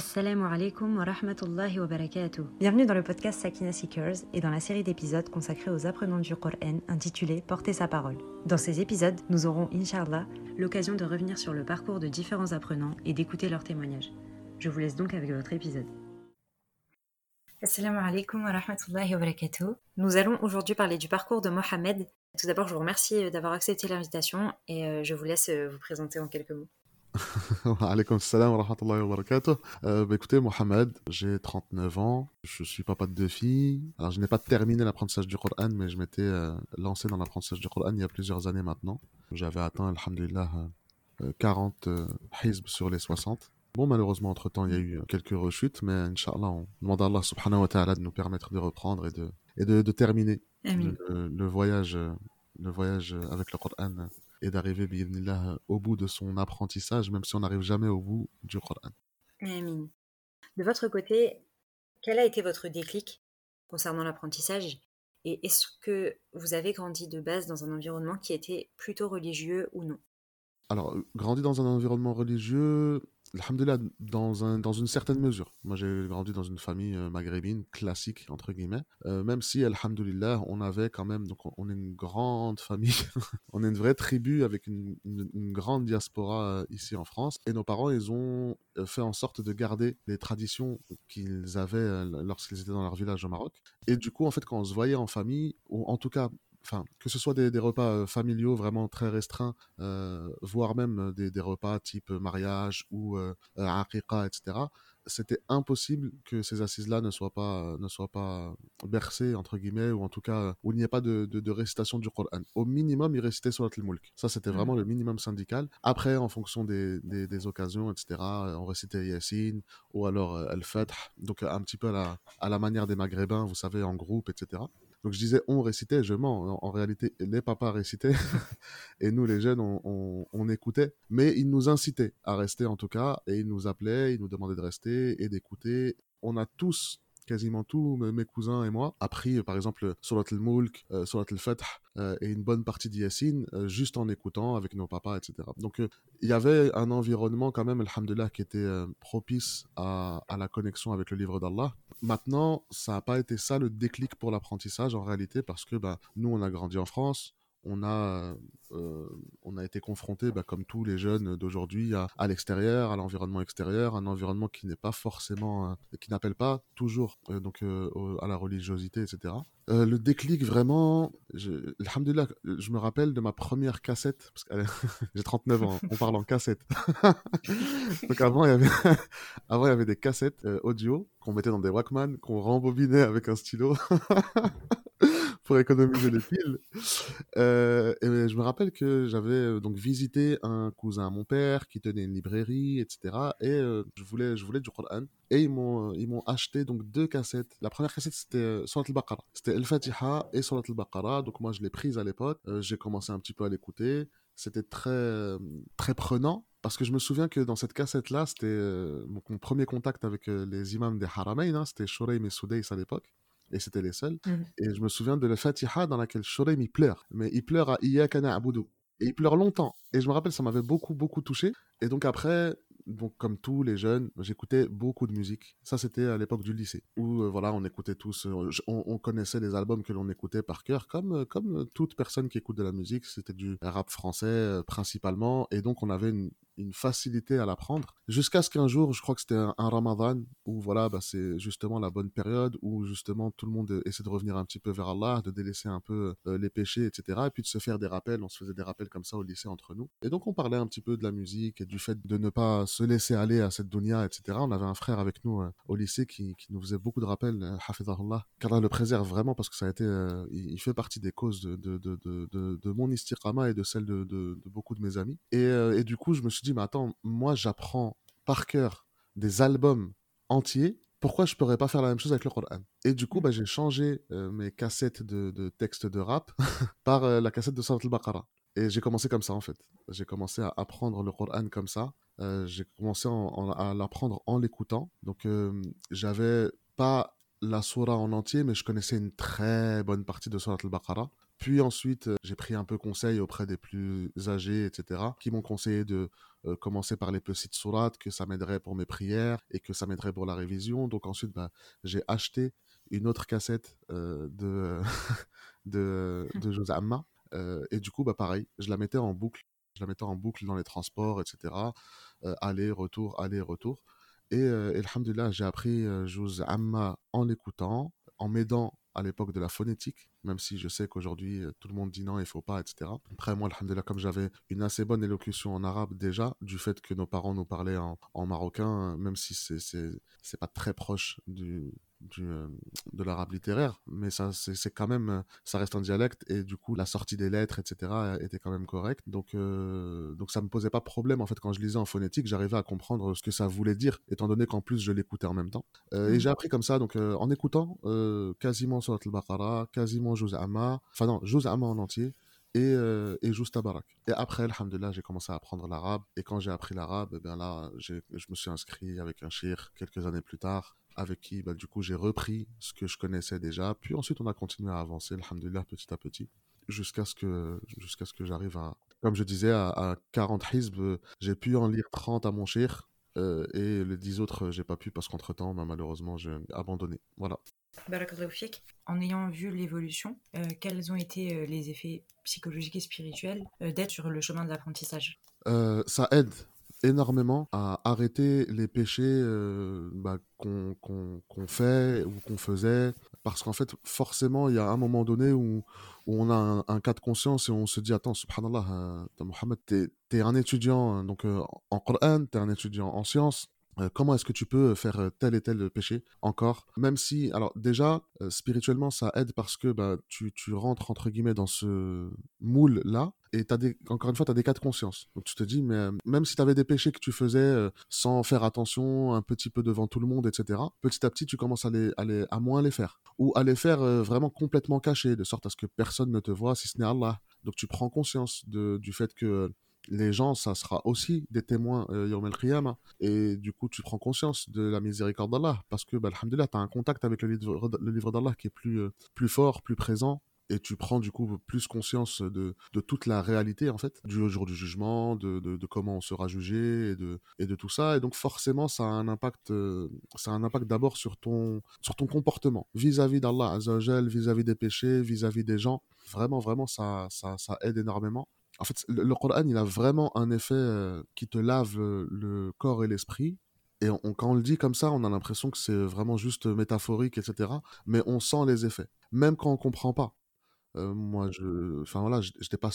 Assalamu alaikum wa rahmatullahi wa barakatuh. Bienvenue dans le podcast Sakina Seekers et dans la série d'épisodes consacrés aux apprenants du Coran intitulée Porter sa parole. Dans ces épisodes, nous aurons, inshallah, l'occasion de revenir sur le parcours de différents apprenants et d'écouter leurs témoignages. Je vous laisse donc avec votre épisode. Assalamu alaikum wa rahmatullahi wa barakatuh. Nous allons aujourd'hui parler du parcours de Mohamed. Tout d'abord, je vous remercie d'avoir accepté l'invitation et euh, je vous laisse euh, vous présenter en quelques mots. Alaykoum salam wa rahmatullahi wa barakatuh. Euh, bah, écoutez, Mohamed, j'ai 39 ans, je suis papa de deux filles. Alors, je n'ai pas terminé l'apprentissage du Coran, mais je m'étais euh, lancé dans l'apprentissage du Coran il y a plusieurs années maintenant. J'avais atteint, alhamdulillah, euh, 40 euh, hizb sur les 60. Bon, malheureusement, entre-temps, il y a eu quelques rechutes, mais Inch'Allah, on demande à Allah subhanahu wa ta'ala de nous permettre de reprendre et de, et de, de terminer le, le voyage, le voyage avec le Coran et d'arriver, au bout de son apprentissage, même si on n'arrive jamais au bout du Coran. Amin. De votre côté, quel a été votre déclic concernant l'apprentissage et est-ce que vous avez grandi de base dans un environnement qui était plutôt religieux ou non? Alors, grandi dans un environnement religieux, alhamdulillah, dans, un, dans une certaine mesure. Moi, j'ai grandi dans une famille euh, maghrébine, classique, entre guillemets. Euh, même si, alhamdulillah, on avait quand même, donc on- est une grande famille, on est une vraie tribu avec une, une- une grande diaspora euh, ici en France. Et nos parents, ils ont euh, fait en sorte de garder les traditions qu'ils avaient euh, lorsqu'ils étaient dans leur village au Maroc. Et du coup, en fait, quand on se voyait en famille, ou en tout cas, enfin, que ce soit des, des repas euh, familiaux vraiment très restreints, euh, voire même euh, des, des repas type mariage ou euh, etc., c'était impossible que ces assises-là ne soient pas, ne soient pas bercées, entre guillemets, ou en tout cas, où il n'y ait pas de, de, de récitation du Coran. Au minimum, ils récitaient Surat al-Mulk. Ça, c'était vraiment le minimum syndical. Après, en fonction des, des, des occasions, etc., on récitait Yassine, ou alors Al-Fath, donc un petit peu à la, à la manière des Maghrébins, vous savez, en groupe, etc. Donc je disais on récitait, je mens. En, en réalité, les papas récitaient et nous les jeunes on, on- on écoutait. Mais ils nous incitaient à rester en tout cas et ils nous appelaient, ils nous demandaient de rester et d'écouter. On a tous quasiment tous mes cousins et moi appris euh, par exemple Surat al-Mulk, euh, Surat al-Fath euh, et une bonne partie d'Yassin euh, juste en écoutant avec nos papas, etc. Donc euh, il y avait un environnement quand même, alhamdulillah, qui était euh, propice à, à la connexion avec le livre d'Allah. Maintenant, ça n'a pas été ça le déclic pour l'apprentissage en réalité, parce que bah, nous, on a grandi en France, on a, euh, on a été confronté, bah, comme tous les jeunes d'aujourd'hui, à, l'extérieur, à l'environnement extérieur, un environnement qui n'est pas forcément, euh, qui n'appelle pas toujours euh, donc euh, à la religiosité, etc. Euh, le déclic vraiment, je, je me rappelle de ma première cassette, parce que j'ai 39 ans, on parle en cassette. donc avant, il y avait, des cassettes euh, audio qu'on mettait dans des Walkman, qu'on rembobinait avec un stylo pour économiser les piles. Euh, je me rappelle que j'avais euh, donc visité un cousin à mon père qui tenait une librairie, etc. Et euh, je voulais, je voulais du Coran. Et ils m'ont, ils m'ont acheté donc deux cassettes. La première cassette c'était Surat al-Baqarah. C'était Al-Fatiha et Surat al-Baqarah. Donc moi je l'ai prise à l'époque. J'ai commencé un petit peu à l'écouter. C'était très, très prenant. Parce que je me souviens que dans cette cassette-là, c'était mon, premier contact avec les imams des Haramain. hein. c'était Shuraim et à l'époque. Et c'était les seuls. Mhm. Et je me souviens de la Fatiha dans laquelle Shuraim il pleure. Mais il pleure à Iyaka na'budu. Et il pleure longtemps. Et je me rappelle, ça m'avait beaucoup, beaucoup touché. Et donc après, donc comme tous les jeunes, j'écoutais beaucoup de musique. Ça, c'était à l'époque du lycée. Où, euh, voilà, on écoutait tous, euh, on, on connaissait les albums que l'on écoutait par cœur, comme, euh, comme toute personne qui écoute de la musique. C'était du rap français, euh, principalement. Et donc, on avait une, une facilité à l'apprendre. Jusqu'à ce qu'un jour, je crois que c'était un, ramadan, où voilà, bah, c'est justement la bonne période, où justement tout le monde essaie de revenir un petit peu vers Allah, de délaisser un peu euh, les péchés, etc. Et puis de se faire des rappels. On se faisait des rappels comme ça au lycée entre nous. Et donc on parlait un petit peu de la musique et du fait de ne pas se laisser aller à cette dunya, etc. On avait un frère avec nous euh, au lycée qui, qui nous faisait beaucoup de rappels, euh, Hafizahullah. Qu'Allah le préserve vraiment parce que ça a été, euh, il, fait partie des causes de, de, de, de, mon istiqama et de celle de, beaucoup de mes amis. Et, et du coup, je me suis dit, mais attends, moi j'apprends par cœur des albums entiers pourquoi je pourrais pas faire la même chose avec le Coran? Et du coup, bah, j'ai changé euh, mes cassettes de, de textes de rap par euh, la cassette de Surat al-Baqarah. Et j'ai commencé comme ça, en fait. J'ai commencé à apprendre le Coran comme ça. Euh, j'ai commencé en- en- à l'apprendre en l'écoutant. Donc, j'avais pas la surah en entier, mais je connaissais une très bonne partie de Surat al-Baqarah Puis ensuite, euh, j'ai pris un peu conseil auprès des plus âgés, etc., qui m'ont conseillé de euh, commencer par les petites sourates, que ça m'aiderait pour mes prières et que ça m'aiderait pour la révision. Donc ensuite, bah, j'ai acheté une autre cassette euh, de, de, de José Amma. et du coup, bah, pareil, je la mettais en boucle. Je la mettais en boucle dans les transports, etc. aller, retour, aller, retour. Et, euh, alhamdulillah, j'ai appris José Amma en l'écoutant, en m'aidant à l'époque de la phonétique, même si je sais qu'aujourd'hui euh, tout le monde dit non, il faut pas, etc. Après, moi, alhamdulillah, comme j'avais une assez bonne élocution en arabe déjà, du fait que nos parents nous parlaient en, en marocain, même si c'est pas très proche du, du, euh, de l'arabe littéraire, mais ça, c'est quand même, euh, ça reste un dialecte et du coup, la sortie des lettres, etc., était quand même correcte. Donc, euh, donc ça me posait pas problème en fait quand je lisais en phonétique, j'arrivais à comprendre ce que ça voulait dire, étant donné qu'en plus je l'écoutais en même temps. Et mmh. j'ai appris comme ça, donc en écoutant quasiment Surat al-Baqarah, quasiment Juz Amma, enfin non, Juz Amma en entier, et, euh, et juste Tabarak. Et après, alhamdulillah, j'ai commencé à apprendre l'arabe. Et quand j'ai appris l'arabe, eh bien là, je me suis inscrit avec un shir quelques années plus tard, avec qui, bah, du coup, j'ai repris ce que je connaissais déjà. Puis ensuite, on a continué à avancer, alhamdulillah, petit à petit, jusqu'à ce que, jusqu'à ce que j'arrive à, comme je disais, à, à 40 hizb. J'ai pu en lire 30 à mon shir. Euh, et les 10 autres, j'ai pas pu parce qu'entre-temps, bah, malheureusement, j'ai abandonné. Voilà. En ayant vu l'évolution, euh, quels ont été euh, les effets psychologiques et spirituels d'être sur le chemin de l'apprentissage? Ça aide énormément à arrêter les péchés bah, qu'on fait ou qu'on faisait. Parce qu'en fait, forcément, il y a un moment donné où, on a un, cas de conscience et on se dit Attends, subhanallah, Mohamed, t'es es un étudiant hein, donc, en Coran, t'es un étudiant en sciences euh, comment est-ce que tu peux faire euh, tel et tel péché encore? Même si, alors déjà, euh, spirituellement, ça aide parce que bah, tu, tu rentres entre guillemets dans ce moule-là et as des, encore une fois, tu as des cas de conscience. Donc tu te dis, mais même si tu avais des péchés que tu faisais sans faire attention, un petit peu devant tout le monde, etc., petit à petit, tu commences à, les, à, à moins les faire. Ou à les faire vraiment complètement cachés, de sorte à ce que personne ne te voit si ce n'est Allah. Donc tu prends conscience de, du fait que les gens, ça sera aussi des témoins euh, Yom el Et du coup, tu prends conscience de la miséricorde d'Allah. Parce que, bah, tu as un contact avec le livre, le livre d'Allah qui est plus, euh, plus fort, plus présent. Et tu prends du coup plus conscience de, de toute la réalité, en fait, du jour du jugement, de, de, comment on sera jugé et de, et de tout ça. Et donc, forcément, ça a un impact, euh, ça a un impact d'abord sur ton, sur ton comportement vis-à-vis d'Allah, vis-à-vis des péchés, vis-à-vis des gens. Vraiment, vraiment, ça, ça, ça aide énormément. En fait, le, Coran, il a vraiment un effet euh, qui te lave euh, le corps et l'esprit. Et quand on le dit comme ça, on a l'impression que c'est vraiment juste métaphorique, etc. Mais on sent les effets, même quand on comprend pas. Euh, moi, je, enfin voilà, j'étais pas,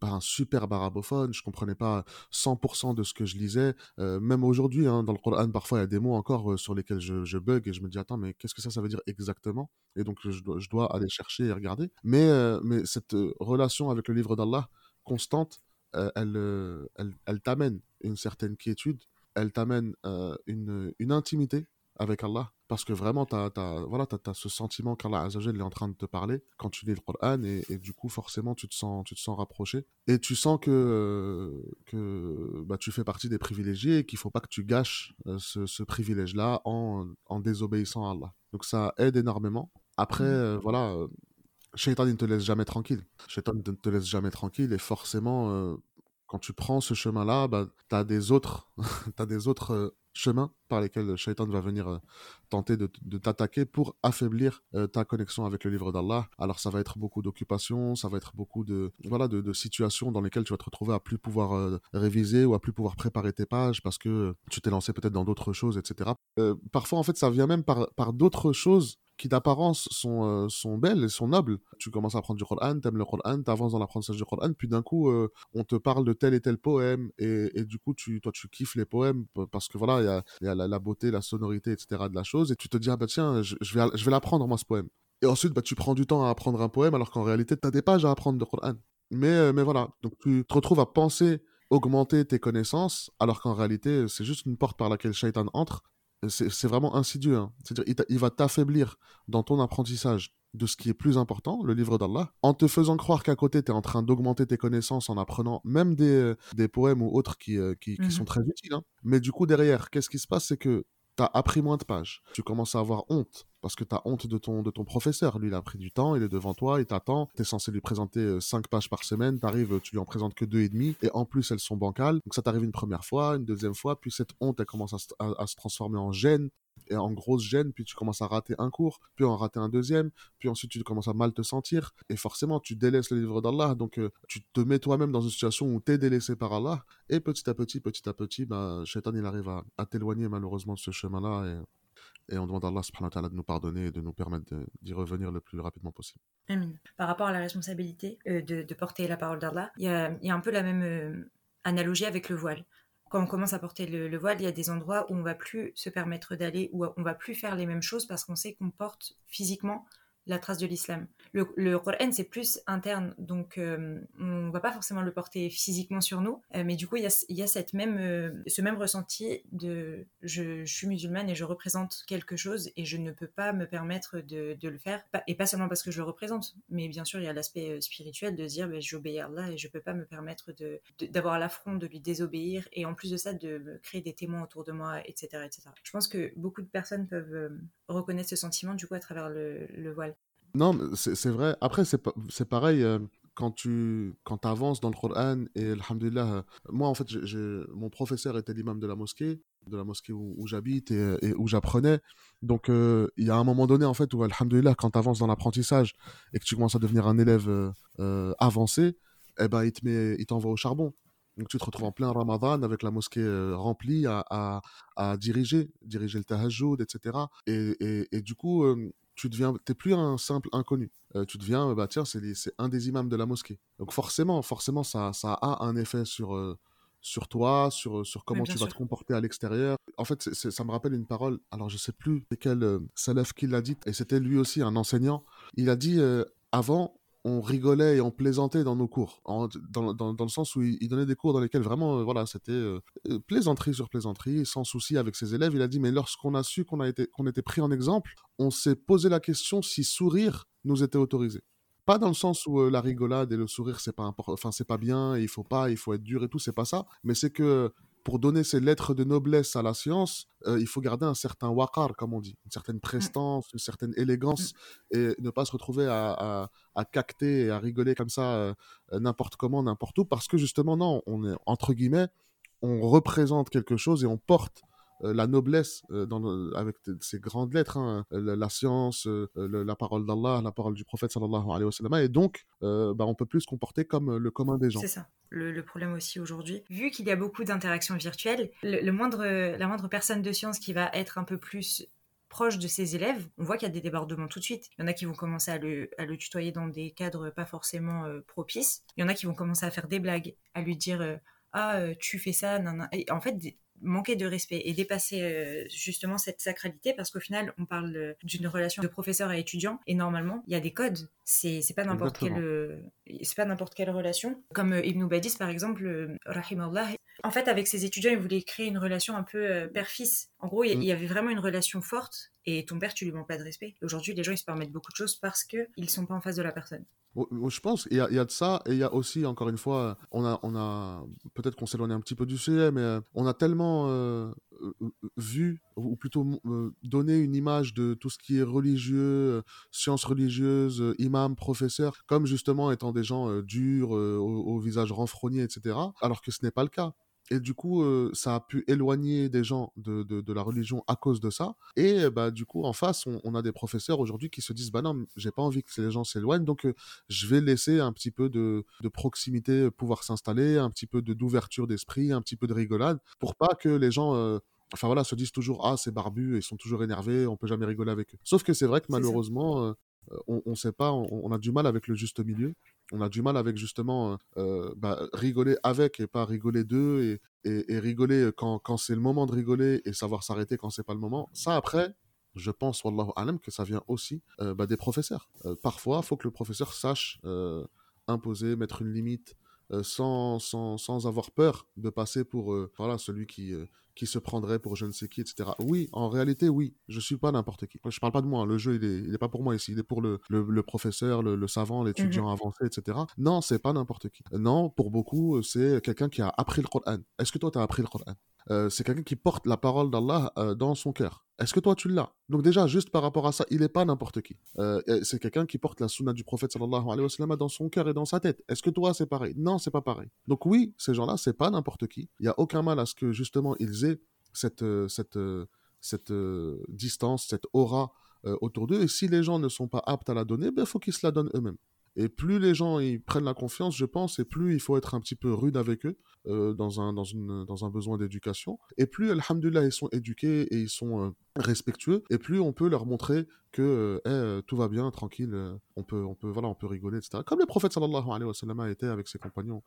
pas un super arabophone, je comprenais pas 100% de ce que je lisais. même aujourd'hui, hein, dans le Coran, parfois il y a des mots encore sur lesquels je, bug et je me dis attends, mais qu'est-ce que ça, veut dire exactement? Et donc je dois, aller chercher et regarder. Mais cette relation avec le livre d'Allah, constante, euh, elle, euh, elle, elle t'amène une certaine quiétude, elle t'amène euh, une, une, intimité avec Allah, parce que vraiment, tu as, voilà, as, ce sentiment qu'Allah est en train de te parler quand tu lis le Coran, et, et, du coup, forcément, tu te sens, tu te sens rapproché, et tu sens que, que bah, tu fais partie des privilégiés, et qu'il faut pas que tu gâches ce, ce privilège-là en, en désobéissant à Allah. Donc ça aide énormément. Après, mmh. voilà, Shaitan ne te laisse jamais tranquille. Shaitan ne te laisse jamais tranquille et forcément, euh, quand tu prends ce chemin-là, bah, tu as des autres, des autres euh, chemins par lesquels Shaitan va venir euh, tenter de, t'attaquer pour affaiblir ta connexion avec le livre d'Allah. Alors ça va être beaucoup d'occupations, ça va être beaucoup de, voilà, de, situations dans lesquelles tu vas te retrouver à plus pouvoir réviser ou à plus pouvoir préparer tes pages parce que tu t'es lancé peut-être dans d'autres choses, etc. parfois, en fait, ça vient même par d'autres choses qui d'apparence sont, euh, sont belles et sont nobles. Tu commences à apprendre du Coran, t'aimes le Coran, t'avances dans l'apprentissage du Coran, puis d'un coup, euh, on te parle de tel et tel poème, et, et, du coup, tu, toi, tu kiffes les poèmes parce que voilà, il y a, y a la, beauté, la sonorité, etc. de la chose, et tu te dis, ah bah tiens, je, vais, je vais l'apprendre, moi, ce poème. Et ensuite, bah, tu prends du temps à apprendre un poème, alors qu'en réalité, tu as des pages à apprendre de Coran. Mais, euh, mais voilà, donc tu te retrouves à penser augmenter tes connaissances, alors qu'en réalité, c'est juste une porte par laquelle Shaitan entre c'est vraiment insidieux. Hein. C'est-à-dire, il, va t'affaiblir dans ton apprentissage de ce qui est plus important, le livre d'Allah, en te faisant croire qu'à côté, tu es en train d'augmenter tes connaissances en apprenant même des, des poèmes ou autres qui, euh, qui, mmh sont très utiles. Hein. Mais du coup, derrière, qu'est-ce qui se passe? C'est que tu as appris moins de pages. Tu commences à avoir honte parce que tu as honte de ton, de professeur. Lui, il a pris du temps, il est devant toi, il t'attend. Tu es censé lui présenter 5 pages par semaine. Tu arrives, tu lui en présentes que deux et demi. Et en plus, elles sont bancales. Donc ça t'arrive une première fois, une deuxième fois. Puis cette honte, elle commence à se transformer en gêne et en grosse gêne, puis tu commences à rater un cours, puis en rater un deuxième, puis ensuite tu commences à mal te sentir, et forcément tu délaisses le livre d'Allah, donc euh, tu te mets toi-même dans une situation où tu es délaissé par Allah, et petit à petit, petit à petit, bah, Shaitan il arrive à, t'éloigner malheureusement de ce chemin-là, et, on demande à Allah subhanahu wa de nous pardonner et de nous permettre d'y revenir le plus rapidement possible. Amen. Par rapport à la responsabilité euh, de, porter la parole d'Allah, il y a, un peu la même euh, analogie avec le voile quand on commence à porter le, voile, il y a des endroits où on va plus se permettre d'aller, où on va plus faire les mêmes choses parce qu'on sait qu'on porte physiquement la trace de l'islam. Le, le Coran, c'est plus interne, donc euh, on va pas forcément le porter physiquement sur nous, euh, mais du coup, il y a, cette même, euh, ce même ressenti de je, suis musulmane et je représente quelque chose et je ne peux pas me permettre de, le faire, et pas seulement parce que je le représente, mais bien sûr, il y a l'aspect spirituel de dire ben, j'obéis à Allah et je peux pas me permettre d'avoir l'affront de lui désobéir, et en plus de ça, de créer des témoins autour de moi, etc. etc. Je pense que beaucoup de personnes peuvent reconnaître ce sentiment du coup à travers le voile. Non, c'est vrai. Après, c'est pareil. Euh, quand tu quand avances dans le Coran, et Alhamdulillah, euh, moi en fait, mon professeur était l'imam de la mosquée, de la mosquée où, j'habite et, où j'apprenais. Donc euh, il y a un moment donné en fait où Alhamdulillah, quand tu avances dans l'apprentissage et que tu commences à devenir un élève avancé, eh ben, il te t'envoie au charbon. Donc tu te retrouves en plein Ramadan avec la mosquée remplie à, à, diriger, diriger le tahajjud, etc. Et, et, et du coup, tu deviens, t'es plus un simple inconnu. Euh, tu deviens, bah tiens, c'est un des imams de la mosquée. Donc forcément, forcément, ça, ça a un effet sur, euh, sur toi, sur, sur comment tu vas te comporter à l'extérieur. En fait, ça me rappelle une parole, alors je sais plus quel euh, salaf qui l'a dit, et c'était lui aussi un enseignant. Il a dit, avant, on rigolait et on plaisantait dans nos cours, dans, dans, dans, le sens où il, donnait des cours dans lesquels vraiment, euh, voilà, c'était euh, euh, plaisanterie sur plaisanterie, sans souci avec ses élèves. Il a dit, mais lorsqu'on a su qu'on a été, qu'on était pris en exemple, on s'est posé la question si sourire nous était autorisé. Pas dans le sens où la rigolade et le sourire c'est pas enfin c'est pas bien, il faut pas, il faut être dur et tout, c'est pas ça. Mais c'est que pour donner ces lettres de noblesse à la science, euh, il faut garder un certain wakar, comme on dit, une certaine mmh. prestance, une certaine élégance, mmh. et ne pas se retrouver à, à, cacter et à rigoler comme ça euh, n'importe comment, n'importe où, parce que justement, non, on est, entre guillemets, on représente quelque chose et on porte la noblesse euh, dans avec ces grandes lettres, hein, la, science, euh, la parole d'Allah, la parole du prophète sallallahu alayhi wa sallam, et donc bah, on peut plus se comporter comme le commun des gens. C'est ça. Le, problème aussi aujourd'hui, vu qu'il y a beaucoup d'interactions virtuelles, le, moindre, la moindre personne de science qui va être un peu plus proche de ses élèves, on voit qu'il y a des débordements tout de suite. Il y en a qui vont commencer à le, à le tutoyer dans des cadres pas forcément propices. Il y en a qui vont commencer à faire des blagues, à lui dire ah tu fais ça, nan, Et en fait, manquer de respect et dépasser euh, justement cette sacralité parce qu'au final on parle d'une relation de professeur à étudiant et normalement il y a des codes. C'est pas n'importe quelle euh, c'est pas n'importe quelle relation. Comme euh, Ibn Badis par exemple Allah en fait avec ses étudiants il voulait créer une relation un peu père-fils. En gros il y, mm. avait vraiment une relation forte et ton père tu lui manques pas de respect. Aujourd'hui les gens ils se permettent beaucoup de choses parce que ils sont pas en face de la personne je pense qu'il y, a de ça, et il y a aussi, encore une fois, on a, on a peut-être qu'on s'éloigne un petit peu du sujet, mais euh, on a tellement euh, euh, vu, ou plutôt donné une image de tout ce qui est religieux, sciences religieuses, imam, professeur, comme justement étant des gens durs, au, visage renfrogné, etc., alors que ce n'est pas le cas. Et du coup, euh, ça a pu éloigner des gens de, de, la religion à cause de ça. Et bah, du coup, en face, on, a des professeurs aujourd'hui qui se disent Bah non, j'ai pas envie que les gens s'éloignent, donc euh, je vais laisser un petit peu de, de proximité pouvoir s'installer, un petit peu d'ouverture d'esprit, un petit peu de rigolade, pour pas que les gens. Euh, enfin voilà, se disent toujours ah c'est barbu et ils sont toujours énervés, on peut jamais rigoler avec eux. Sauf que c'est vrai que malheureusement, on, ne sait pas, on, a du mal avec le juste milieu on a du mal avec justement euh, euh, bah, rigoler avec et pas rigoler d'eux et, et, rigoler quand, quand c'est le moment de rigoler et savoir s'arrêter quand c'est pas le moment. Ça après, je pense, wallahu alam, que ça vient aussi euh, bah, des professeurs. parfois, il faut que le professeur sache imposer, mettre une limite, sans, sans, sans, avoir peur de passer pour voilà, celui qui, qui se prendrait pour je ne sais qui, etc. Oui, en réalité, oui, je suis pas n'importe qui. Je parle pas de moi, hein. le jeu, il est, il est pas pour moi ici, il est pour le, le, professeur, le, savant, l'étudiant mhm. avancé, etc. Non, c'est pas n'importe qui. Non, pour beaucoup, c'est quelqu'un qui a appris le Coran. Est-ce que toi, tu as appris le Coran? Euh, c'est quelqu'un qui porte la parole d'Allah euh, dans son cœur. Est-ce que toi tu l'as? Donc déjà, juste par rapport à ça, il n'est pas n'importe qui. Euh, c'est quelqu'un qui porte la sunna du prophète sallallahu alayhi wa sallam dans son cœur et dans sa tête. Est-ce que toi c'est pareil? Non, c'est pas pareil. Donc oui, ces gens-là, c'est pas n'importe qui. Il y a aucun mal à ce que justement ils aient cette cette cette distance, cette aura autour d'eux. Et si les gens ne sont pas aptes à la donner, il ben, faut qu'ils se la donnent eux-mêmes. Et plus les gens ils prennent la confiance, je pense, et plus il faut être un petit peu rude avec eux euh, dans, un, besoin d'éducation. Et plus, alhamdulillah, ils sont éduqués et ils sont euh, respectueux, et plus on peut leur montrer que euh, tout va bien, tranquille, on, peut, on, peut, voilà, on peut rigoler, etc. Comme le prophète sallallahu alayhi wa sallam été avec ses compagnons.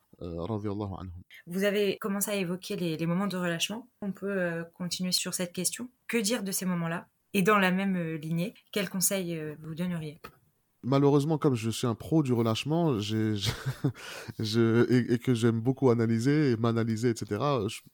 Vous avez commencé à évoquer les, les moments de relâchement. On peut continuer sur cette question. Que dire de ces moments-là? Et dans la même lignée, quels conseils vous donneriez? Malheureusement, comme je suis un pro du relâchement je, et, que j'aime beaucoup analyser et m'analyser, etc.,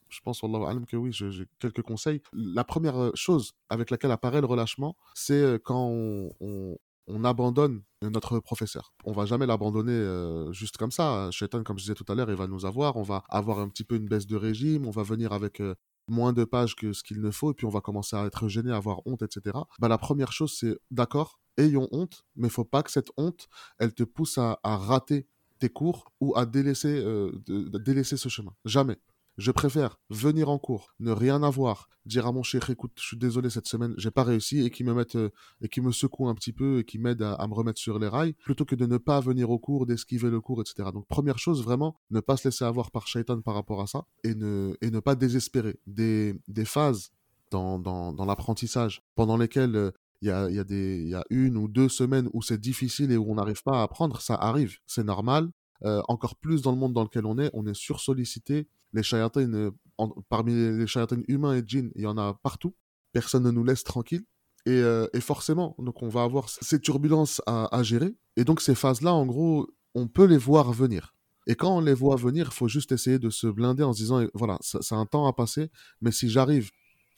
je, pense, que oui, j'ai quelques conseils. La première euh, chose avec laquelle apparaît le relâchement, c'est euh, quand on, abandonne notre professeur. On va jamais l'abandonner euh, juste comme ça. Shaitan, comme je disais tout à l'heure, il va nous avoir. On va avoir un petit peu une baisse de régime. On va venir avec moins de pages que ce qu'il ne faut. Et puis on va commencer à être gêné, à avoir honte, etc. Bah, la première chose, c'est d'accord, ayons honte, mais faut pas que cette honte, elle te pousse à, rater tes cours ou à délaisser, euh, délaisser ce chemin. Jamais. Je préfère venir en cours, ne rien avoir, dire à mon cher, écoute, je suis désolé cette semaine, j'ai pas réussi, et qui me mette, euh, et qui me secoue un petit peu et qui m'aide à, me remettre sur les rails, plutôt que de ne pas venir au cours, d'esquiver le cours, etc. Donc première chose, vraiment, ne pas se laisser avoir par Shaitan par rapport à ça, et ne, et ne pas désespérer. Des, des phases dans, dans, dans l'apprentissage pendant lesquelles euh, il y a, y, a une ou deux semaines où c'est difficile et où on n'arrive pas à apprendre, ça arrive, c'est normal. Euh, encore plus dans le monde dans lequel on est, on est sursollicité. Les shayatins, euh, parmi les shayatins humains et djinns, il y en a partout. Personne ne nous laisse tranquille. Et, euh, forcément, donc on va avoir ces turbulences à, à gérer. Et donc ces phases-là, en gros, on peut les voir venir. Et quand on les voit venir, il faut juste essayer de se blinder en se disant, voilà, c'est un temps à passer, mais si j'arrive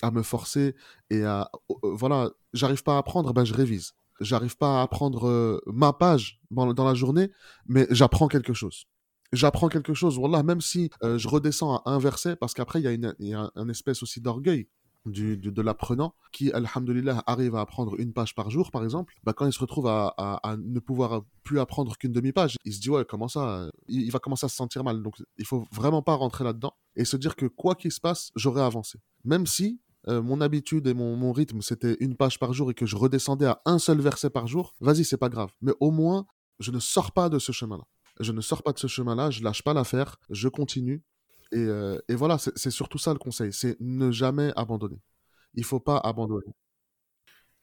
à me forcer et à voilà, j'arrive pas à apprendre, ben je révise. J'arrive pas à apprendre euh, ma page dans, la journée, mais j'apprends quelque chose. J'apprends quelque chose, voilà, même si euh, je redescends à un verset, parce qu'après, il y a, une, y a un, espèce aussi d'orgueil du, de, l'apprenant qui, alhamdulillah, arrive à apprendre une page par jour, par exemple, bah, quand il se retrouve à, à, ne pouvoir plus apprendre qu'une demi-page, il se dit, ouais, comment ça il, il, va commencer à se sentir mal. Donc, il faut vraiment pas rentrer là-dedans et se dire que quoi qu'il se passe, j'aurai avancé. Même si euh, mon habitude et mon, rythme, c'était une page par jour et que je redescendais à un seul verset par jour, vas-y, c'est pas grave. Mais au moins, je ne sors pas de ce chemin-là. Je ne sors pas de ce chemin-là, je lâche pas l'affaire, je continue. Et, euh, voilà, c'est surtout ça le conseil, c'est ne jamais abandonner. Il faut pas abandonner.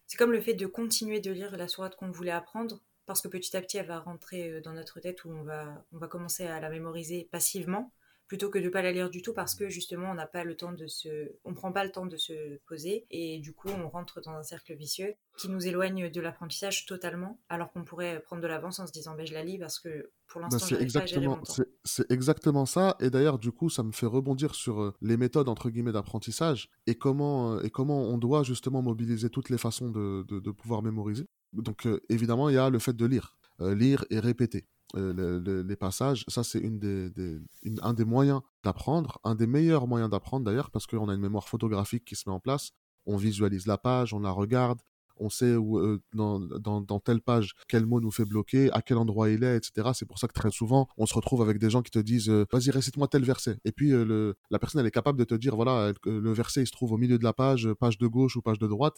C'est comme le fait de continuer de lire la sourate qu'on voulait apprendre, parce que petit à petit, elle va rentrer euh, dans notre tête où on va, on va commencer à la mémoriser passivement plutôt que de pas la lire du tout parce que justement on n'a pas le temps de se on prend pas le temps de se poser et du coup on rentre dans un cercle vicieux qui nous éloigne de l'apprentissage totalement alors qu'on pourrait prendre de l'avance en se disant ben je la lis parce que pour bah, l'instant c'est exactement c'est exactement ça et d'ailleurs du coup ça me fait rebondir sur euh, les méthodes entre guillemets d'apprentissage et comment euh, et comment on doit justement mobiliser toutes les façons de, de, pouvoir mémoriser. Donc euh, évidemment il y a le fait de lire lire et répéter les passages, ça c'est une un des moyens d'apprendre, un des meilleurs moyens d'apprendre d'ailleurs, parce qu'on a une mémoire photographique qui se met en place, on visualise la page, on la regarde, on sait où, euh, dans, telle page quel mot nous fait bloquer, à quel endroit il est, etc. C'est pour ça que très souvent, on se retrouve avec des gens qui te disent euh, vas-y, récite-moi tel verset. Et puis euh, le, la personne, elle est capable de te dire voilà, le verset, il se trouve au milieu de la page, page de gauche ou page de droite.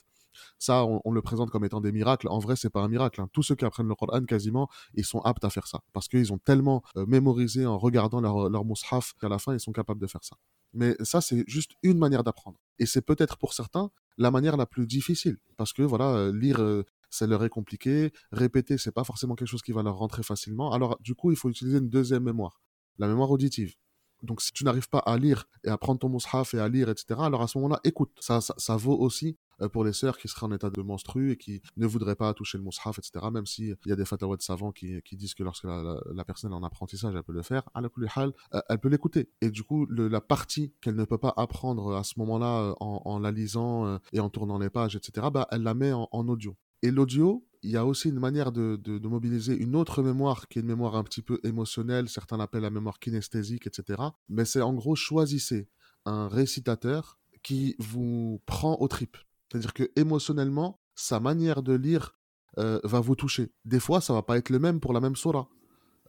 Ça, on, le présente comme étant des miracles. En vrai, c'est pas un miracle. Hein. Tous ceux qui apprennent le Coran, quasiment, ils sont aptes à faire ça. Parce qu'ils ont tellement mémorisé en regardant leur, leur mushaf qu'à la fin, ils sont capables de faire ça. Mais ça, c'est juste une manière d'apprendre. Et c'est peut-être pour certains la manière la plus difficile. Parce que voilà, euh, lire, euh, ça leur est compliqué. Répéter, c'est pas forcément quelque chose qui va leur rentrer facilement. Alors, du coup, il faut utiliser une deuxième mémoire, la mémoire auditive. Donc, si tu n'arrives pas à lire et à prendre ton mushaf et à lire, etc., alors à ce moment-là, écoute. Ça, ça, vaut aussi pour les sœurs qui seraient en état de menstru et qui ne voudraient pas toucher le mushaf, etc. Même s'il y a des fatwas de savants qui, disent que lorsque la, personne est en apprentissage, elle peut le faire, à euh, elle peut l'écouter. Et du coup, la partie qu'elle ne peut pas apprendre à ce moment-là euh, en, la lisant et en tournant les pages, etc., bah, elle la met en, audio. Et l'audio, il y a aussi une manière de, mobiliser une autre mémoire qui est une mémoire un petit peu émotionnelle, certains l'appellent la mémoire kinesthésique, etc. Mais c'est en gros choisissez un récitateur qui vous prend aux tripes. C'est-à-dire que émotionnellement, sa manière de lire euh, va vous toucher. Des fois, ça va pas être le même pour la même surah.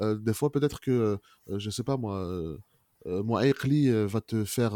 Euh, des fois, peut-être que, je euh, je sais pas moi, moi va te faire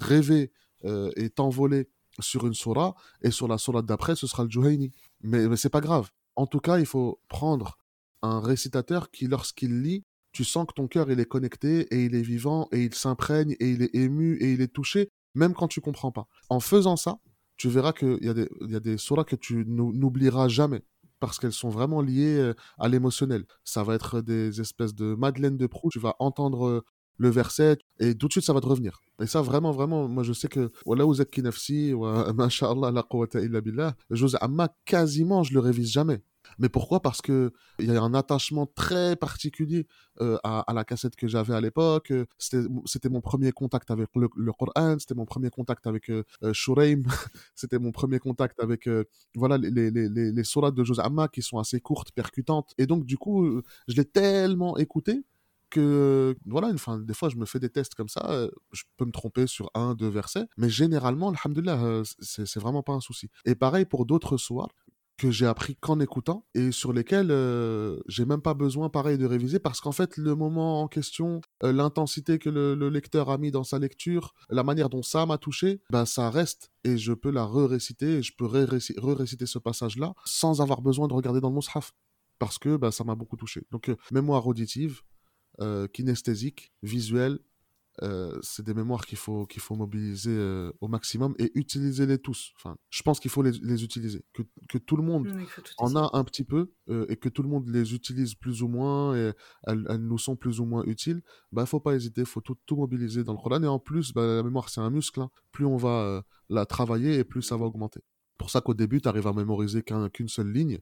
rêver et t'envoler sur une surah, et sur la surah d'après, ce sera le Juhayni. Mais, mais c'est pas grave. En tout cas, il faut prendre un récitateur qui, lorsqu'il lit, tu sens que ton cœur il est connecté et il est vivant et il s'imprègne et il est ému et il est touché même quand tu comprends pas. En faisant ça, tu verras qu'il y a des, y a des que tu n'oublieras jamais parce qu'elles sont vraiment liées euh, à l'émotionnel. Ça va être des espèces de Madeleine de Proust. Tu vas entendre euh, le verset et tout de suite ça va te revenir. Et ça vraiment vraiment moi je sais que voilà nafsi wa la quwwata illa billah, José Amma quasiment je le révise jamais. Mais pourquoi? Parce que il y a un attachement très particulier euh, à, la cassette que j'avais à l'époque. C'était mon premier contact avec le, Coran, c'était mon premier contact avec euh, euh c'était mon premier contact avec euh, voilà les, les, les, les de José Amma qui sont assez courtes, percutantes. Et donc du coup, je l'ai tellement écouté que voilà une des fois je me fais des tests comme ça je peux me tromper sur un deux versets mais généralement alhamdulillah c'est vraiment pas un souci et pareil pour d'autres soirs que j'ai appris qu'en écoutant et sur lesquels euh, j'ai même pas besoin pareil de réviser parce qu'en fait le moment en question, euh, l'intensité que le, lecteur a mis dans sa lecture, la manière dont ça m'a touché, ben ça reste et je peux la re-réciter et je peux re-réciter ce passage-là sans avoir besoin de regarder dans le mushaf parce que ben, ça m'a beaucoup touché. Donc euh, mémoire auditive, kinesthésique, visuelle, euh, c'est des mémoires qu'il faut, qu'il faut mobiliser euh, au maximum et utiliser-les tous. Enfin, je pense qu'il faut les, utiliser. Que, que, tout le monde en a un petit peu euh, et que tout le monde les utilise plus ou moins et elles, nous sont plus ou moins utiles. Il bah, ne faut pas hésiter, il faut tout, tout, mobiliser dans le Coran. Et en plus, bah, la mémoire, c'est un muscle. Hein. Plus on va la travailler et plus ça va augmenter. pour ça qu'au début, tu arrives à mémoriser qu'une seule ligne.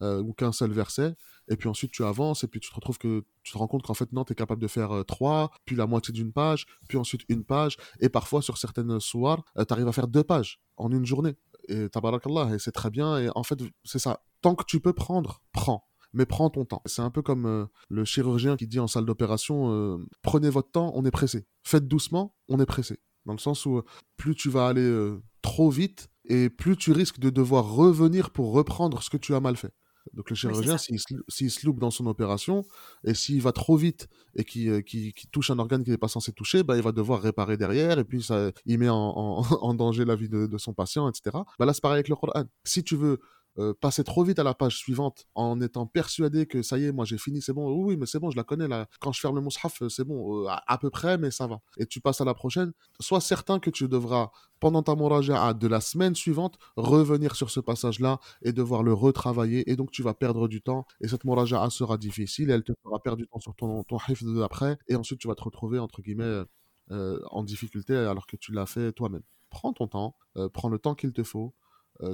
Ou qu'un seul verset, et puis ensuite tu avances, et puis tu te retrouves que tu te rends compte qu'en fait, non, tu es capable de faire euh, trois, puis la moitié d'une page, puis ensuite une page, et parfois sur certaines soirs, euh, tu arrives à faire deux pages en une journée. Et tabarakallah, et c'est très bien, et en fait, c'est ça. Tant que tu peux prendre, prends mais prends ton temps. C'est un peu comme euh, le chirurgien qui dit en salle d'opération prenez votre temps, on est pressé. Faites doucement, on est pressé. Dans le sens où plus tu vas aller trop vite et plus tu risques de devoir revenir pour reprendre ce que tu as mal fait. Donc le chirurgien, s'il se loupe dans son opération et s'il va trop vite et qu'il euh, touche un organe qu'il n'est pas censé toucher, bah, il va devoir réparer derrière et puis ça, il met en, danger la vie de, de, son patient, etc. Bah, là, c'est pareil avec le Coran. Si tu veux euh, passer trop vite à la page suivante en étant persuadé que ça y est, moi j'ai fini, c'est bon, oui, mais c'est bon, je la connais là. Quand je ferme le mushaf, euh, c'est bon, euh, à, peu près, mais ça va. Et tu passes à la prochaine. Sois certain que tu devras, pendant ta moraja de la semaine suivante, revenir sur ce passage-là et devoir le retravailler. Et donc tu vas perdre du temps. Et cette moraja sera difficile elle te fera perdre du temps sur ton, ton de d'après. Et ensuite tu vas te retrouver, entre guillemets, en difficulté alors que tu l'as fait toi-même. Prends ton temps, prends le temps qu'il te faut.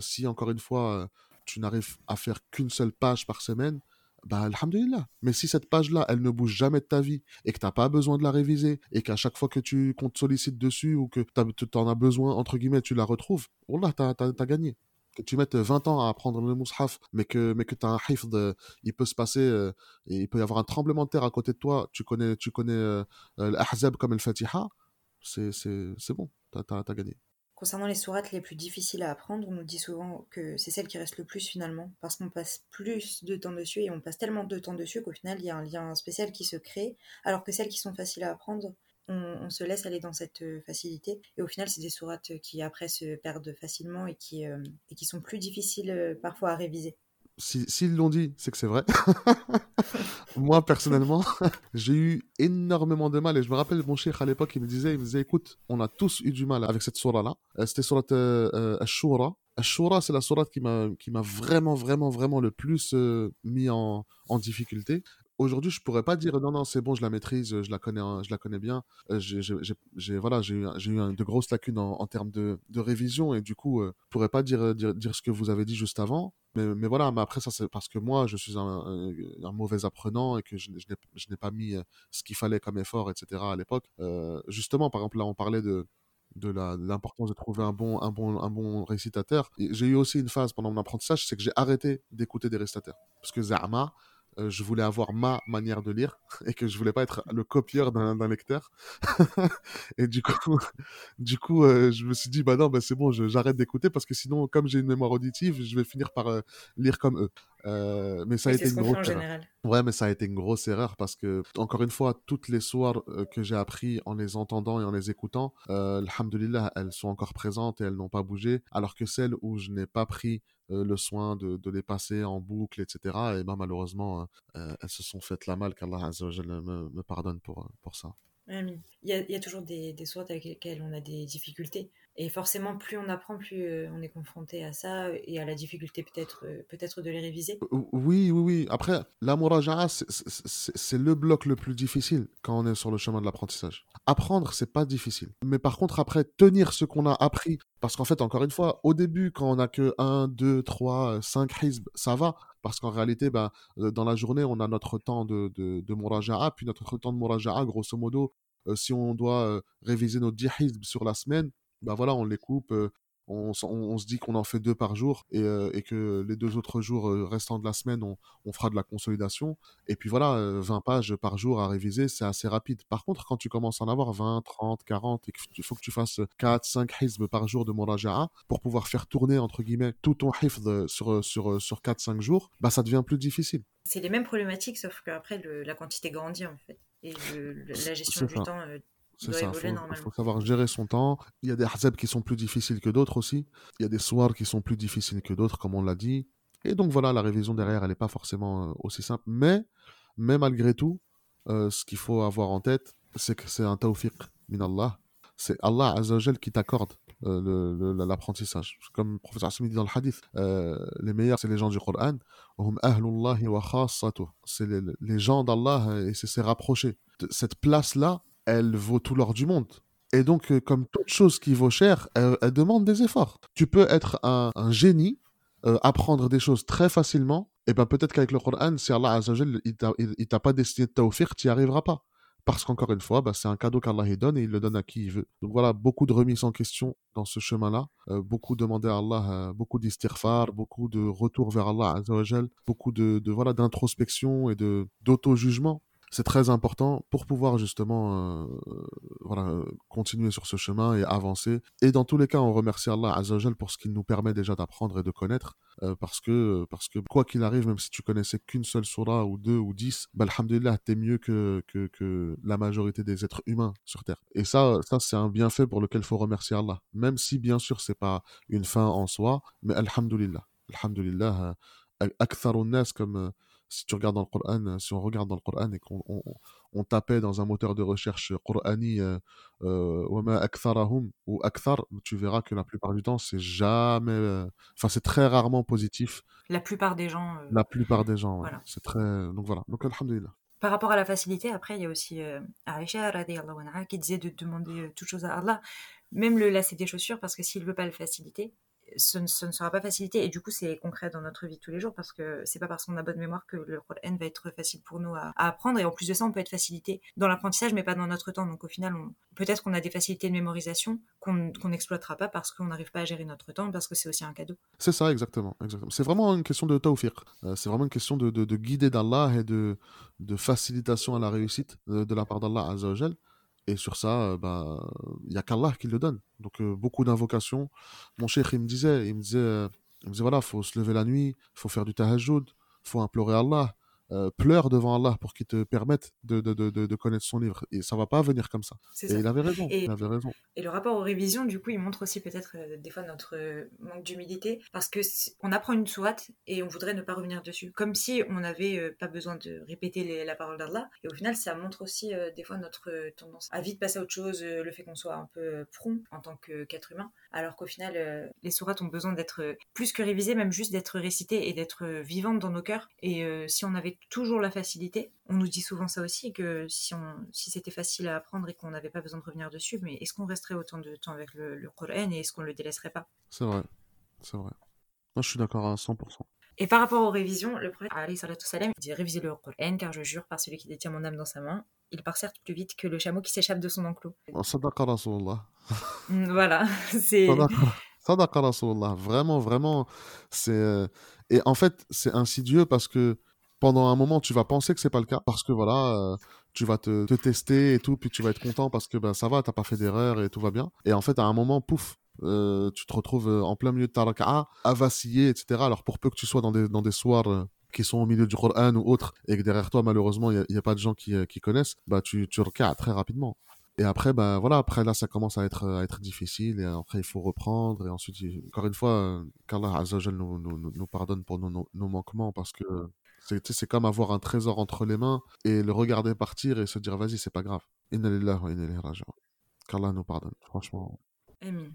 si encore une fois tu n'arrives à faire qu'une seule page par semaine, bah alhamdulillah. Mais si cette page-là, elle ne bouge jamais de ta vie et que tu n'as pas besoin de la réviser et qu'à chaque fois que tu qu'on te sollicite dessus ou que tu en as besoin, entre guillemets, tu la retrouves, Wallah, tu as, gagné. Que tu mettes 20 ans à apprendre le mushaf, mais que, mais que tu as un hifd, il peut se passer, euh, il peut y avoir un tremblement de terre à côté de toi, tu connais, tu connais euh, euh, l'ahzab comme le fatiha, c'est bon, tu as gagné. Concernant les sourates les plus difficiles à apprendre, on nous dit souvent que c'est celles qui restent le plus finalement, parce qu'on passe plus de temps dessus et on passe tellement de temps dessus qu'au final il y a un lien spécial qui se crée, alors que celles qui sont faciles à apprendre, on, se laisse aller dans cette euh, facilité. Et au final, c'est des sourates qui après se perdent facilement et qui, euh, et qui sont plus difficiles euh, parfois à réviser s'ils l'ont dit, c'est que c'est vrai. Moi, personnellement, j'ai eu énormément de mal. Et je me rappelle, mon cher à l'époque, il me disait, il me disait, écoute, on a tous eu du mal avec cette surah-là. Euh, c'était surah euh, Ashura. Ashura, c'est la surah qui m'a, vraiment, vraiment, vraiment le plus euh, mis en, en difficulté. Aujourd'hui, je pourrais pas dire non, non, c'est bon, je la maîtrise, je la connais, hein, je la connais bien. Euh, j'ai voilà, j'ai eu, eu de grosses lacunes en, termes de, de, révision et du coup, euh, je pourrais pas dire, dire, dire ce que vous avez dit juste avant. Mais, mais voilà, mais après, ça, c'est parce que moi, je suis un, mauvais apprenant et que je, je n'ai pas mis euh, ce qu'il fallait comme effort, etc. à l'époque. Euh, justement, par exemple, là, on parlait de, de l'importance de trouver un bon, un bon, un bon récitateur. J'ai eu aussi une phase pendant mon apprentissage, c'est que j'ai arrêté d'écouter des récitateurs. Parce que euh, je voulais avoir ma manière de lire et que je voulais pas être le copieur d'un lecteur. et du coup, du coup euh, je me suis dit, bah non, bah c'est bon, j'arrête d'écouter parce que sinon, comme j'ai une mémoire auditive, je vais finir par euh, lire comme eux. Mais ça a été une grosse erreur. Ouais, mais ça a été une grosse erreur parce que, encore une fois, toutes les soirs que j'ai appris en les entendant et en les écoutant, alhamdulillah, elles sont encore présentes et elles n'ont pas bougé. Alors que celles où je n'ai pas pris euh, le soin de, de, les passer en boucle, etc. Et ben, malheureusement, euh, elles se sont faites la mal, qu'Allah me, me pardonne pour, pour ça. Il y, a, a, toujours des, des avec lesquelles on a des difficultés. Et forcément, plus on apprend, plus euh, on est confronté à ça et à la difficulté peut-être peut-être de les réviser. Oui, oui, oui. Après, la muraja'a, c'est le bloc le plus difficile quand on est sur le chemin de l'apprentissage. Apprendre, c'est pas difficile. Mais par contre, après, tenir ce qu'on a appris parce qu'en fait, encore une fois, au début, quand on n'a que 1, 2, 3, 5 hizb, ça va. Parce qu'en réalité, euh, dans la journée, on a notre temps de, de, de Muraja'a, puis notre temps de Muraja'a, grosso modo, euh, si on doit euh, réviser 10 hizb sur la semaine, ben voilà, on les coupe, on, se dit qu'on en fait deux par jour et, euh, que les deux autres jours euh, restants de la semaine, on, fera de la consolidation. Et puis voilà, 20 euh, pages par jour à réviser, c'est assez rapide. Par contre, quand tu commences à en avoir 20, 30, 40 et qu'il faut que tu fasses 4, 5 hizb par jour de muraja'a pour pouvoir faire tourner, entre guillemets, tout ton hifd sur, sur, sur 4, 5 jours, bah, ça devient plus difficile. C'est les mêmes problématiques, sauf qu'après, la quantité grandit en fait. Et la gestion du temps c'est ça, il faut, savoir gérer son temps. Il y a des hazab qui sont plus difficiles que d'autres aussi. Il y a des soirs qui sont plus difficiles que d'autres, comme on l'a dit. Et donc voilà, la révision derrière, elle n'est pas forcément euh, aussi simple. Mais, mais malgré tout, euh, ce qu'il faut avoir en tête, c'est que c'est un tawfiq min Allah. C'est Allah Azzawajal qui t'accorde euh, l'apprentissage. Comme le professeur Assimi dit dans le hadith, les meilleurs, c'est les gens du Coran. C'est les, les gens d'Allah et c'est ses rapprochés. Cette place-là, elle vaut tout l'or du monde. Et donc, euh, comme toute chose qui vaut cher, elle, demande des efforts. Tu peux être un, génie, euh, apprendre des choses très facilement, et ben peut-être qu'avec le Coran, si Allah Azzawajal, il t'a pas destiné de tawfiq, tu n'y arriveras pas. Parce qu'encore une fois, bah, c'est un cadeau qu'Allah donne et il le donne à qui il veut. Donc voilà, beaucoup de remises en question dans ce chemin-là. Euh, beaucoup demander à Allah, beaucoup d'istighfar, beaucoup de retour vers Allah beaucoup de, de voilà d'introspection et de d'auto-jugement c'est très important pour pouvoir justement euh, voilà, continuer sur ce chemin et avancer. Et dans tous les cas, on remercie Allah Azzawajal pour ce qu'il nous permet déjà d'apprendre et de connaître. Euh, parce, que, parce que quoi qu'il arrive, même si tu connaissais qu'une seule surah ou deux ou dix, bah, alhamdulillah, t'es mieux que, que, que, la majorité des êtres humains sur Terre. Et ça, ça c'est un bienfait pour lequel il faut remercier Allah. Même si, bien sûr, c'est pas une fin en soi, mais alhamdulillah. Alhamdulillah, euh, comme si tu regardes dans le Coran, euh, si on regarde dans le Coran et qu'on on, tapait dans un moteur de recherche Qur'ani euh, euh ou Akthar, tu verras que la plupart du temps, c'est jamais. Euh, enfin, c'est très rarement positif. La plupart des gens. La plupart des gens, voilà. C'est très. Donc voilà. Donc, Alhamdulillah. Par rapport à la facilité, après, il y a aussi Aisha qui disait de demander toute chose à Allah, même le lasser des chaussures, parce que s'il ne veut pas le faciliter, ce ne, sera pas facilité. Et du coup c'est concret dans notre vie tous les jours parce que c'est pas parce qu'on a bonne mémoire que le N va être facile pour nous à, apprendre. Et en plus de ça on peut être facilité dans l'apprentissage mais pas dans notre temps. Donc au final peut-être qu'on a des facilités de mémorisation qu'on n'exploitera pas parce qu'on n'arrive pas à gérer notre temps parce que c'est aussi un cadeau. C'est ça exactement, c'est vraiment une question de tawfiq. Euh, c'est vraiment une question de, guider d'Allah et de, facilitation à la réussite de, de la part d'Allah Azzawajal et sur ça, bah, il n'y a qu'Allah qui le donne. Donc, beaucoup d'invocations. Mon cheikh, il me disait, il me disait, il me disait voilà, faut se lever la nuit, faut faire du tahajjud, faut implorer Allah. Euh, pleure devant Allah pour qu'il te permette de, de, de, de, connaître son livre. Et ça va pas venir comme ça. Et il avait raison. Et, il avait raison. Et le rapport aux révisions, du coup, il montre aussi peut-être euh, des fois notre euh, manque d'humilité parce que on apprend une sourate et on voudrait ne pas revenir dessus, comme si on n'avait pas besoin de répéter la parole d'Allah. Et au final, ça montre aussi des fois notre tendance à vite passer à autre chose, le fait qu'on soit un peu prompt en tant qu'être humain, alors qu'au final, les sourates ont besoin d'être plus que révisées, même juste d'être récitées et d'être vivantes dans nos cœurs. Et si on avait toujours la facilité. On nous dit souvent ça aussi, que si, on, si c'était facile à apprendre et qu'on n'avait pas besoin de revenir dessus, mais est-ce qu'on resterait autant de temps avec le, le Coran et est-ce qu'on le délaisserait pas? C'est vrai, c'est vrai. Moi, je suis d'accord à 100%. Et par rapport aux révisions, le prophète salam dit révisez le Coran car je jure par celui qui détient mon âme dans sa main, il part certes plus vite que le chameau qui s'échappe de son enclos. Rasulullah. Mm, voilà, c'est. Sadaqa Rasulullah. Vraiment, vraiment. C'est. euh, Et en fait, c'est insidieux parce que pendant un moment, tu vas penser que c'est pas le cas parce que voilà, euh, tu vas te, te tester et tout, puis tu vas être content parce que ben, ça va, t'as pas fait d'erreur et tout va bien. Et en fait, à un moment, pouf, euh, tu te retrouves euh, en plein milieu de ta raka'a, à vaciller, etc. Alors pour peu que tu sois dans des, dans des soirs euh, qui sont au milieu du Coran ou autres, et que derrière toi, malheureusement, il n'y a, pas de gens qui, euh, qui connaissent, bah tu, tu raka'a très rapidement. Et après, bah voilà, après là, ça commence à être, à être difficile, et après, il faut reprendre, et ensuite, encore une fois, euh, qu'Allah nous, nous, nous, pardonne pour nos, nos manquements, parce que c'est comme avoir un trésor entre les mains, et le regarder partir, et se dire, vas-y, c'est pas grave. Qu'Allah nous pardonne, franchement. Amin.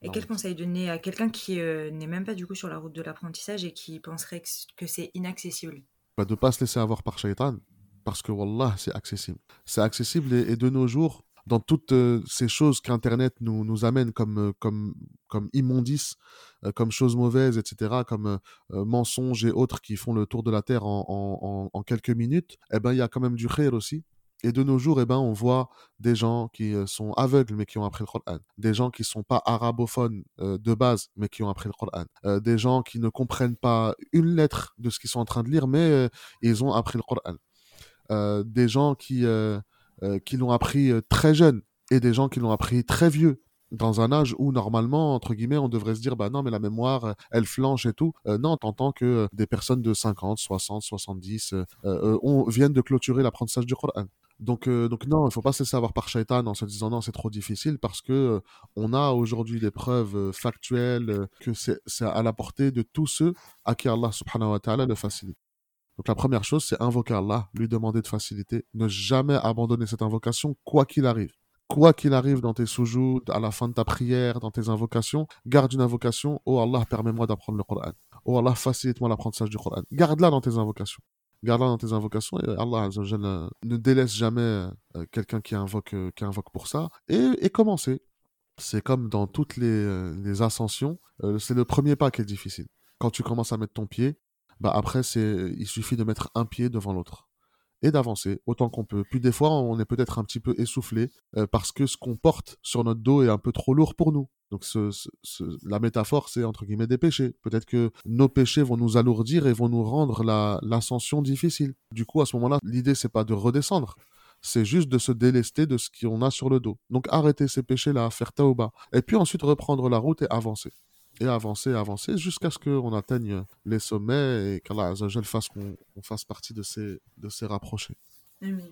Et Non, quel conseil donner à quelqu'un qui euh, n'est même pas du coup sur la route de l'apprentissage et qui penserait que, c'est inaccessible? Bah, de pas se laisser avoir par Shaitan, parce que Wallah, c'est accessible. C'est accessible et, et de nos jours, dans toutes euh, ces choses qu'Internet nous, amène comme, euh, comme, comme immondices, euh, comme choses mauvaises, etc., comme mensonges et autres qui font le tour de la Terre en, quelques minutes, eh ben, il y a quand même du khair aussi. Et de nos jours, eh ben, on voit des gens qui sont aveugles mais qui ont appris le Coran, des gens qui sont pas arabophones de base mais qui ont appris le Coran, des gens qui ne comprennent pas une lettre de ce qu'ils sont en train de lire mais ils ont appris le Coran, des gens qui, euh, qui l'ont appris euh, très jeune et des gens qui l'ont appris très vieux dans un âge où normalement, entre guillemets, on devrait se dire, bah non, mais la mémoire, euh, elle flanche et tout. Euh, non, t'entends que des personnes de 50, 60, 70 euh, euh, on, viennent de clôturer l'apprentissage du Coran. Donc, donc non, il faut pas se laisser avoir par shaitan en se disant non, c'est trop difficile parce que on a aujourd'hui des preuves factuelles que c'est à la portée de tous ceux à qui Allah subhanahu wa ta'ala le facilite. Donc la première chose, c'est invoquer Allah, lui demander de faciliter, ne jamais abandonner cette invocation quoi qu'il arrive. Quoi qu'il arrive dans tes sujouds, à la fin de ta prière, dans tes invocations, garde une invocation. Oh Allah, permets-moi d'apprendre le Coran. Oh Allah, facilite-moi l'apprentissage du Coran. Garde-la dans tes invocations. Garde-la dans tes invocations et Allah euh, ne délaisse jamais euh, quelqu'un qui invoque, euh, qui invoque pour ça. Et, et commencer. C'est comme dans toutes les, euh, ascensions, c'est le premier pas qui est difficile. Quand tu commences à mettre ton pied, bah après, c'est, il suffit de mettre un pied devant l'autre et d'avancer autant qu'on peut. Puis des fois, on est peut-être un petit peu essoufflé euh, parce que ce qu'on porte sur notre dos est un peu trop lourd pour nous. Donc ce, la métaphore, c'est entre guillemets des péchés. Peut-être que nos péchés vont nous alourdir et vont nous rendre la- l'ascension difficile. Du coup, à ce moment-là, l'idée, c'est pas de redescendre. C'est juste de se délester de ce qu'on a sur le dos. Donc arrêter ces péchés-là, faire taouba. Et puis ensuite reprendre la route et avancer. Et avancer, avancer, jusqu'à ce qu'on atteigne les sommets et qu'Allah Azzawajal fasse qu'on fasse partie de ces, de ces rapprochés. Amin.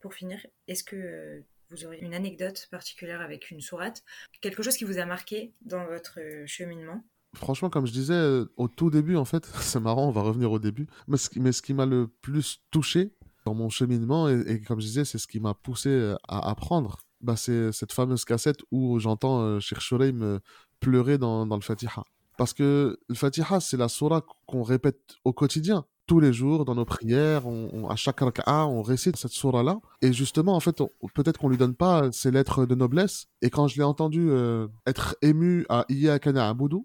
Pour finir, est-ce que euh, vous aurez une anecdote particulière avec une sourate? Quelque chose qui vous a marqué dans votre euh, cheminement? Franchement, comme je disais euh, au tout début, en fait, c'est marrant, on va revenir au début, mais ce qui, mais ce qui m'a le plus touché dans mon cheminement, et, et comme je disais, c'est ce qui m'a poussé à apprendre, bah, c'est cette fameuse cassette où j'entends euh, euh, pleurer dans, dans le Fatiha. Parce que le Fatiha, c'est la surah qu'on répète au quotidien. Tous les jours, dans nos prières, on, à chaque raka'a, on récite cette surah-là. Et justement, en fait, peut-être qu'on lui donne pas ces lettres de noblesse. Et quand je l'ai entendu euh, être ému à Iyyaka na'budu,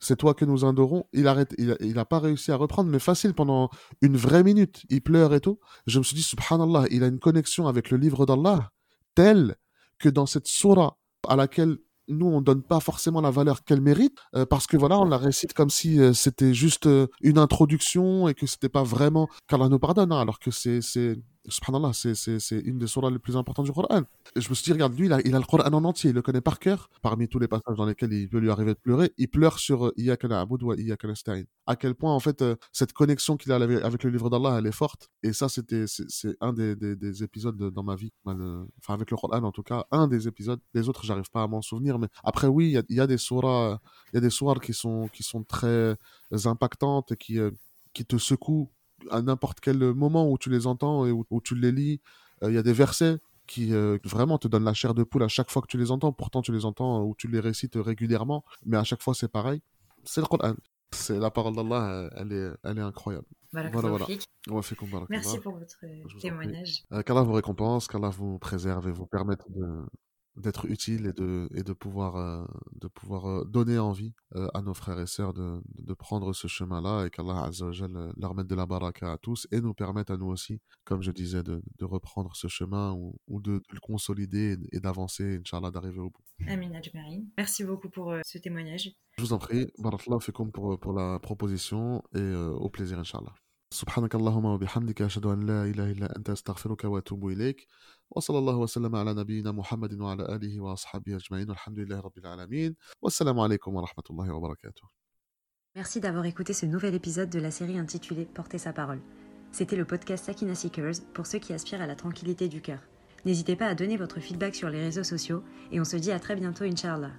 c'est toi que nous adorons. Il arrête, il, il pas réussi à reprendre, mais facile pendant une vraie minute. Il pleure et tout. Je me suis dit, subhanallah, il a une connexion avec le livre d'Allah telle que dans cette surah à laquelle nous on donne pas forcément la valeur qu'elle mérite euh, parce que voilà on la récite comme si euh, c'était juste euh, une introduction et que c'était pas vraiment qu'Allah nous pardonne hein, alors que c'est c'est subhanallah c'est une des surahs les plus importantes du Coran. Je me suis dit regarde lui il a, le Coran en entier il le connaît par cœur. Parmi tous les passages dans lesquels il peut lui arriver de pleurer il pleure sur euh, Iyyaka na'budu wa iyyaka nasta'in. À quel point en fait euh, cette connexion qu'il a avec le livre d'Allah elle est forte. Et ça c'était c'est un des, des, des épisodes de- dans ma vie le- enfin avec le Coran en tout cas un des épisodes. Les autres j'arrive pas à m'en souvenir mais après oui il y a, des surahs il y a des qui sont qui sont très impactantes et qui euh, qui te secouent à n'importe quel moment où tu les entends et où, où tu les lis Euh, il y a des versets qui euh, vraiment te donnent la chair de poule à chaque fois que tu les entends. Pourtant tu les entends ou tu les récites régulièrement mais à chaque fois c'est pareil. C'est le Coran. C'est la parole d'Allah euh, elle est elle est incroyable. Voilà, Voilà. Merci pour votre euh, témoignage. Euh, Qu'Allah vous récompense, qu'Allah vous préserve et vous permette de- d'être utile et de, et de pouvoir, euh, de pouvoir euh, donner envie euh, à nos frères et sœurs de, de prendre ce chemin-là et qu'Allah Azza wa Jal, euh, leur mette de la baraka à tous et nous permette à nous aussi, comme je disais, de, de reprendre ce chemin ou, ou de, de le consolider et, d'avancer, Inch'Allah, d'arriver au bout. Amin Ajmarin. Merci beaucoup pour euh, ce témoignage. Je vous en prie, barakallahu fikum pour, pour la proposition et au plaisir, Inch'Allah. سبحانك اللهم وبحمدك أشهد أن لا إله إلا أنت أستغفرك وأتوب إليك وصلى الله وسلم على نبينا محمد وعلى آله وأصحابه أجمعين والحمد لله رب العالمين والسلام عليكم ورحمة الله وبركاته Merci d'avoir écouté ce nouvel épisode de la série intitulée Porter sa parole. C'était le podcast Sakina Seekers pour ceux qui aspirent à la tranquillité du cœur. N'hésitez pas à donner votre feedback sur les réseaux sociaux et on se dit à très bientôt, Inch'Allah.